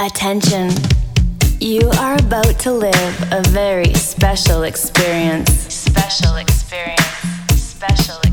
Attention. You are about to live a very special experience. Special experience. Special experience.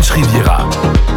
French Riviera.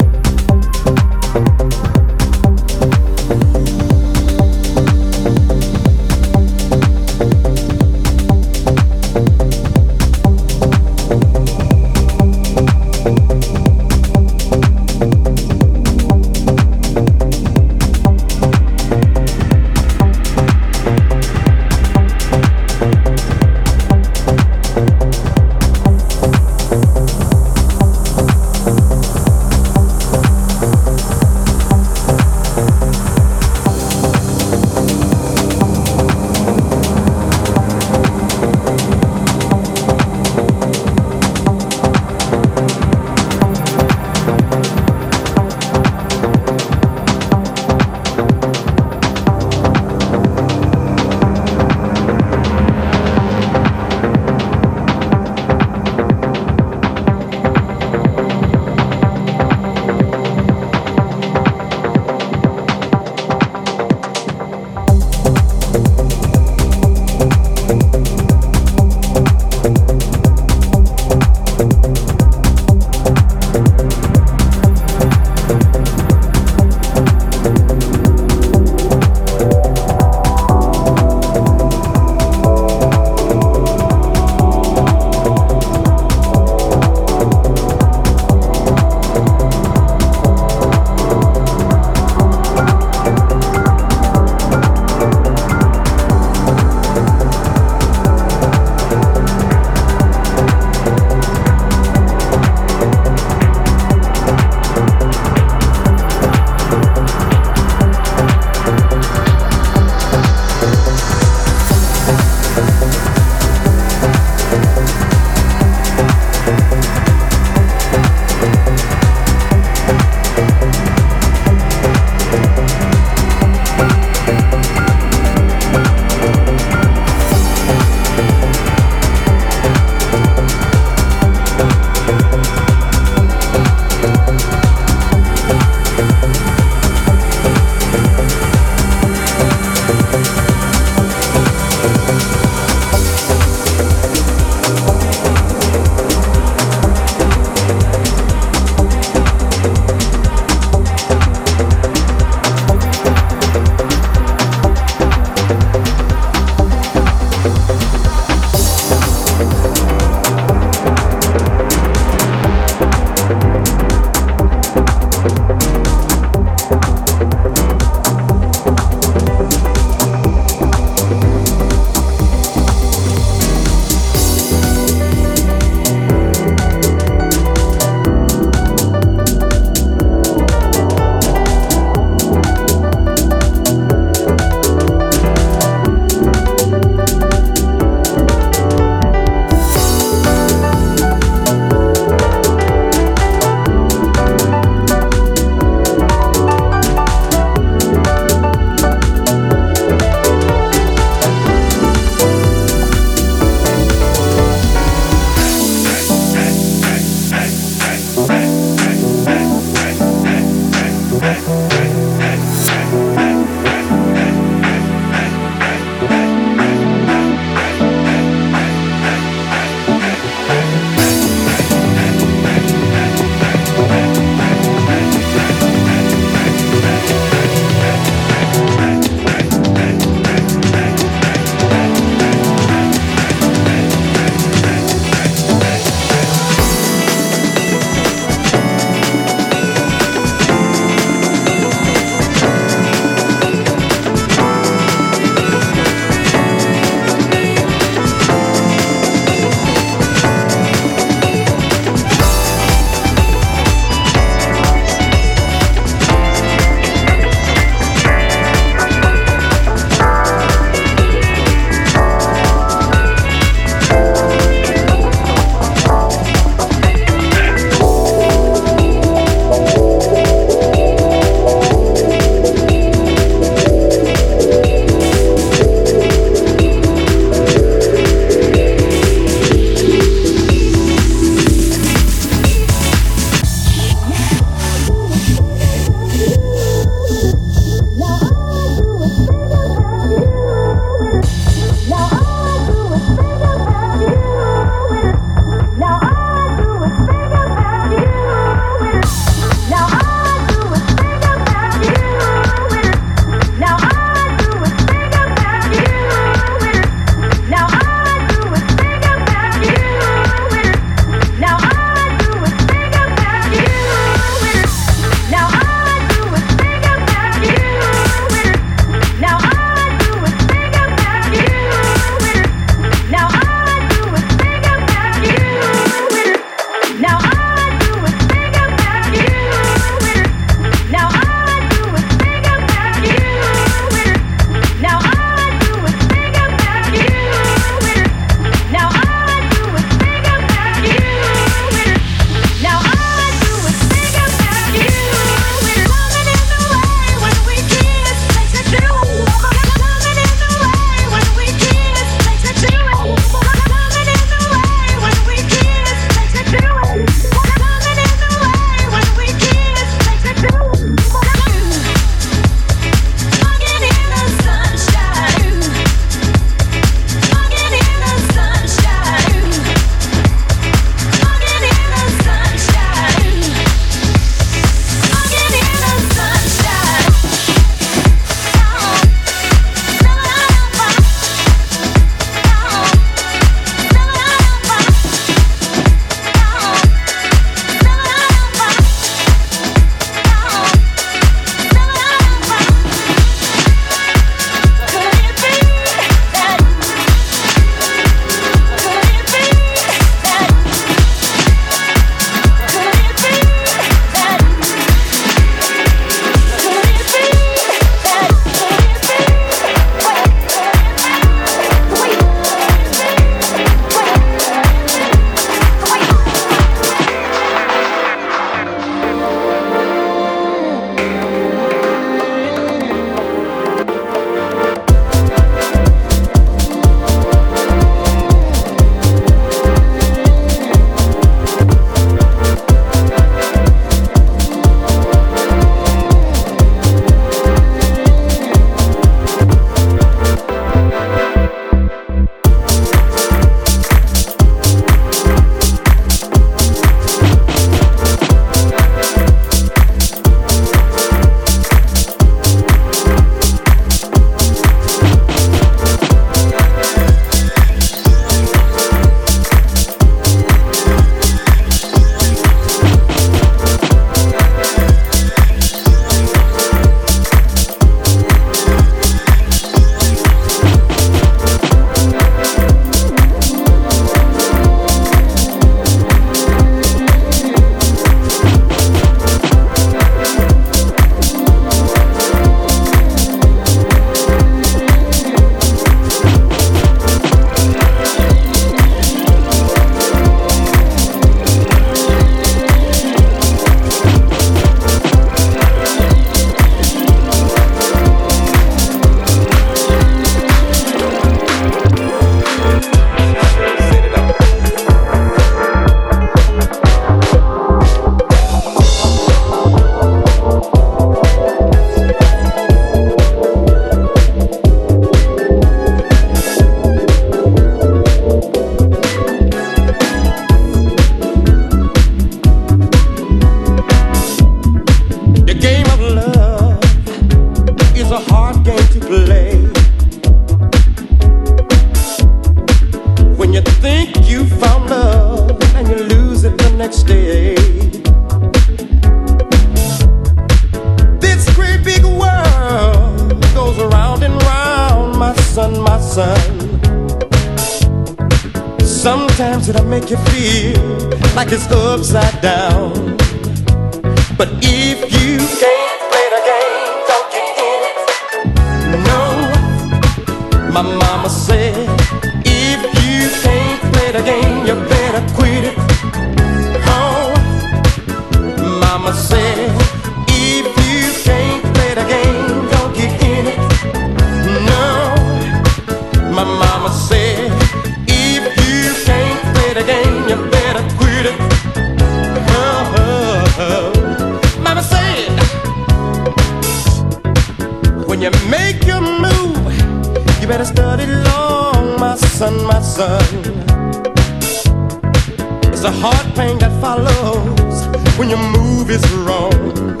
Hard pain that follows when your move is wrong.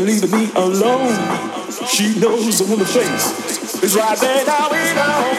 and leaving me alone. She knows I'm on the face. It's right there now we know.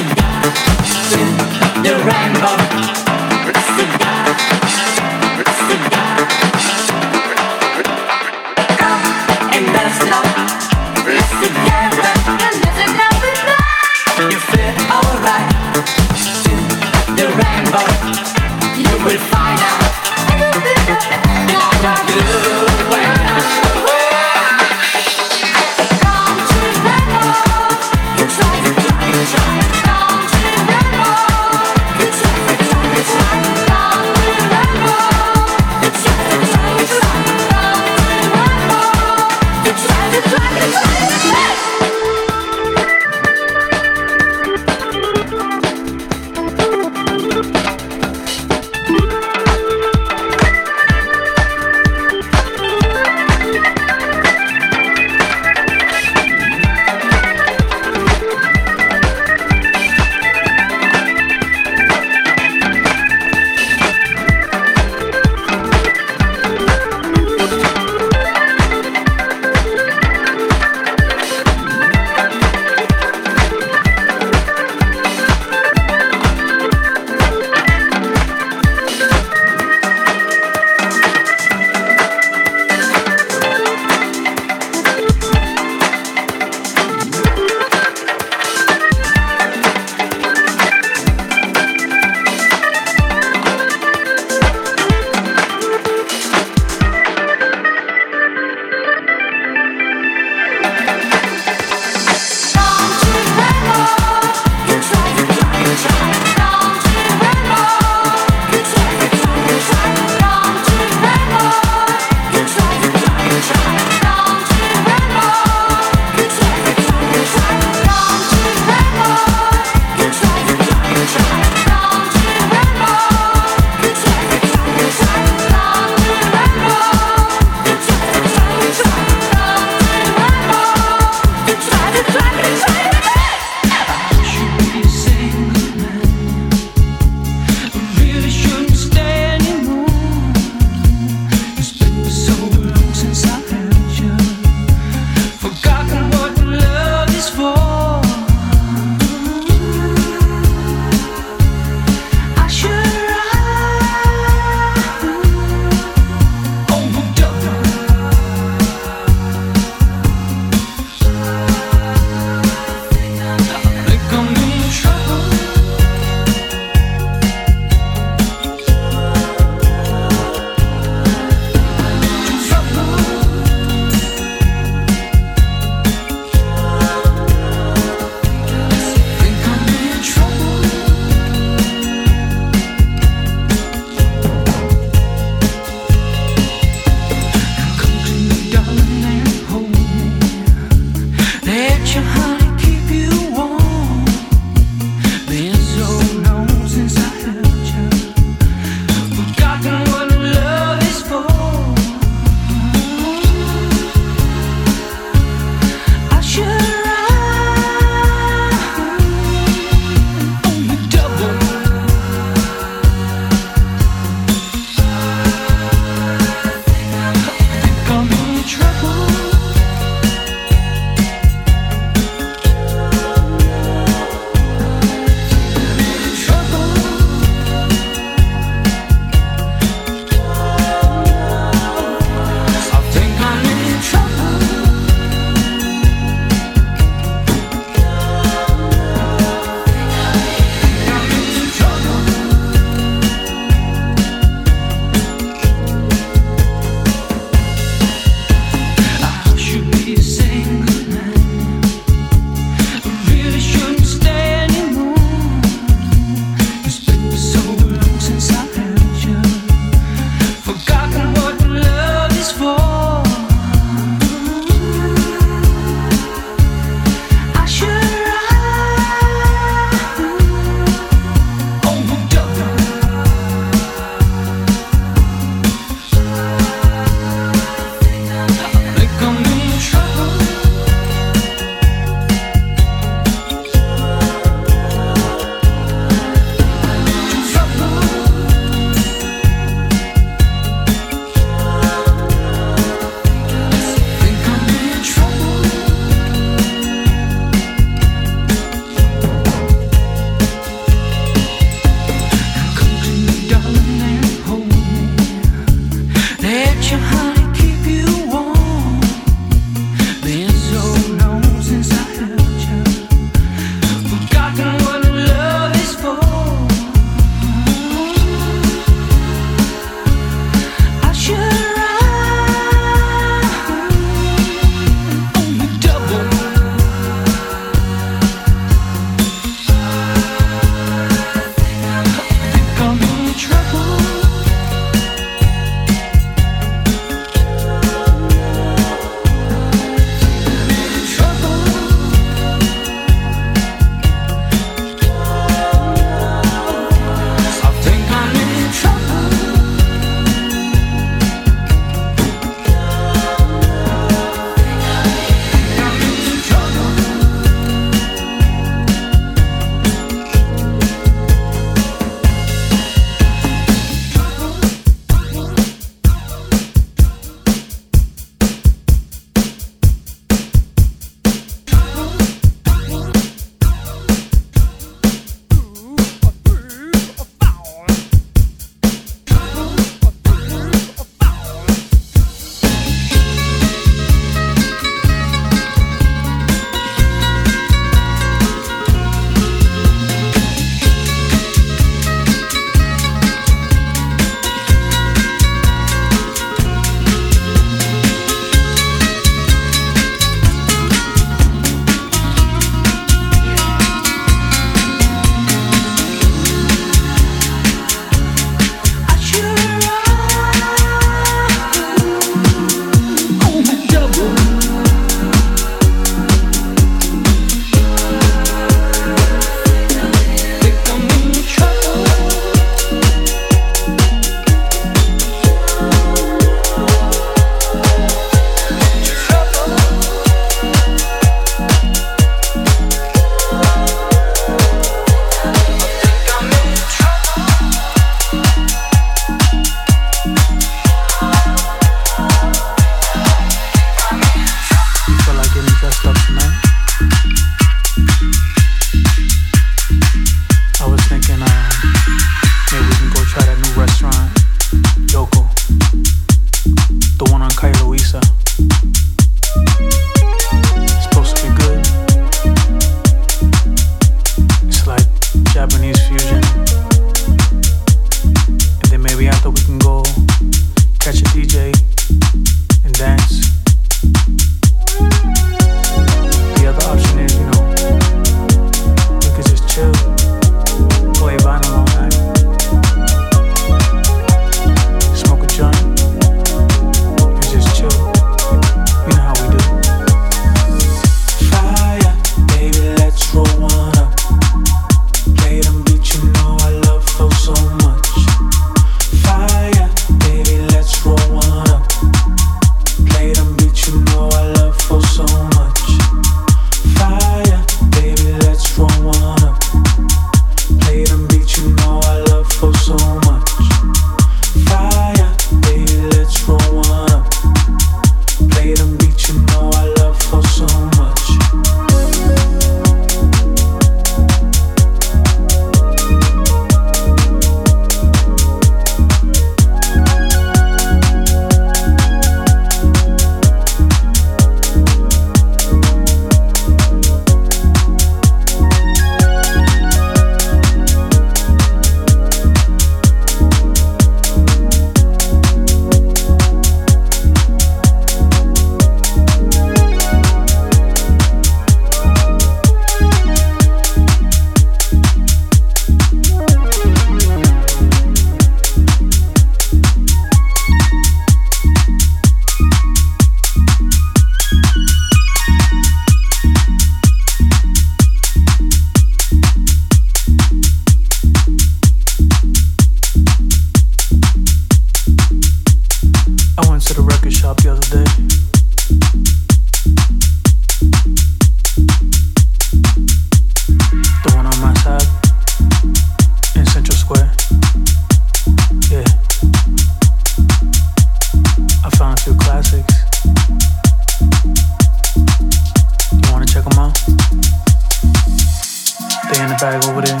The bag over there.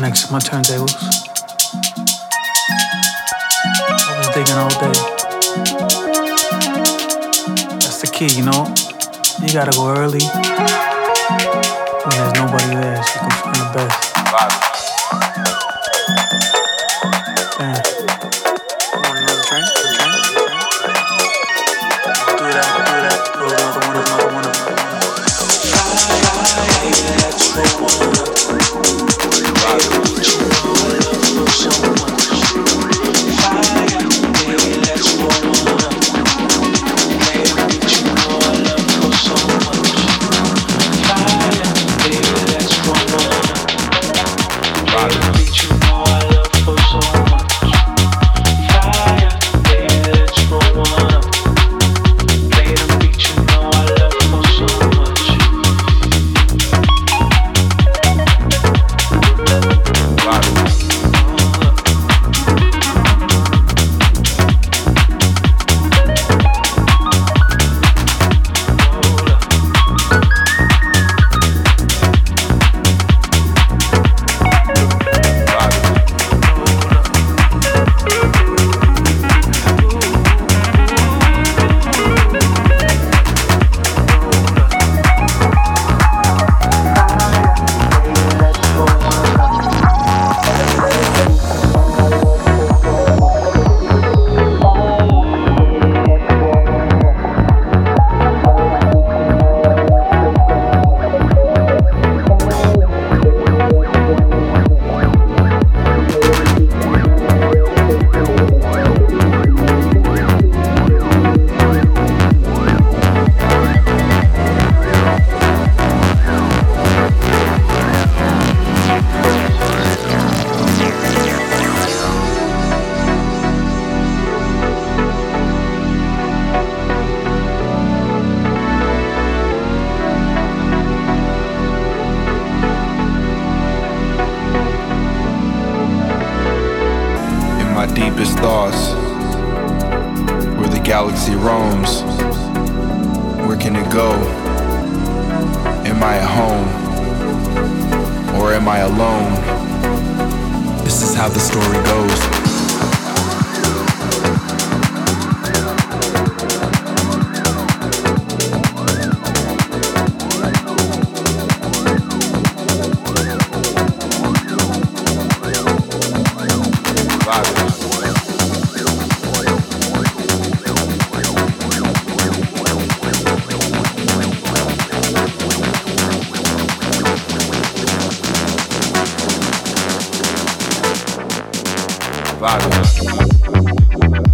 Next to my turntables. I was digging all day. That's the key, you know? You gotta go early when there's nobody there so you can find the best. Vaga.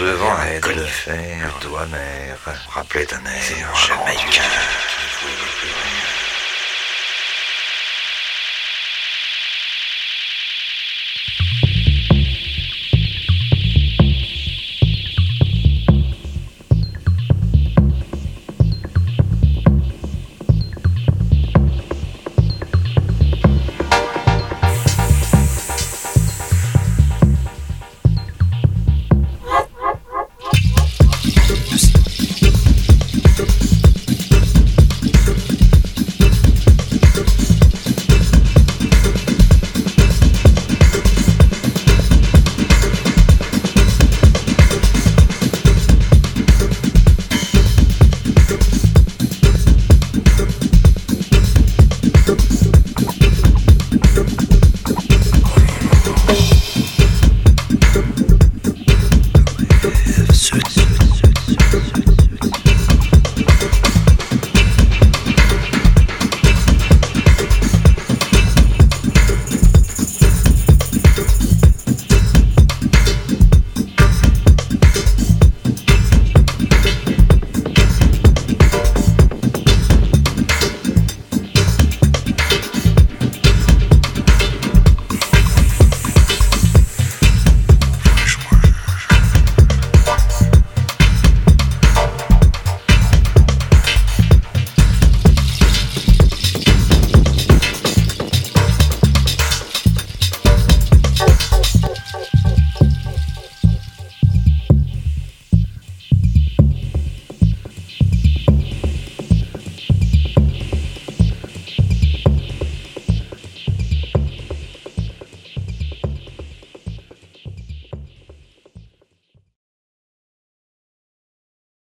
devant un conifère, le doigt mère, rappelait air jamaïcain.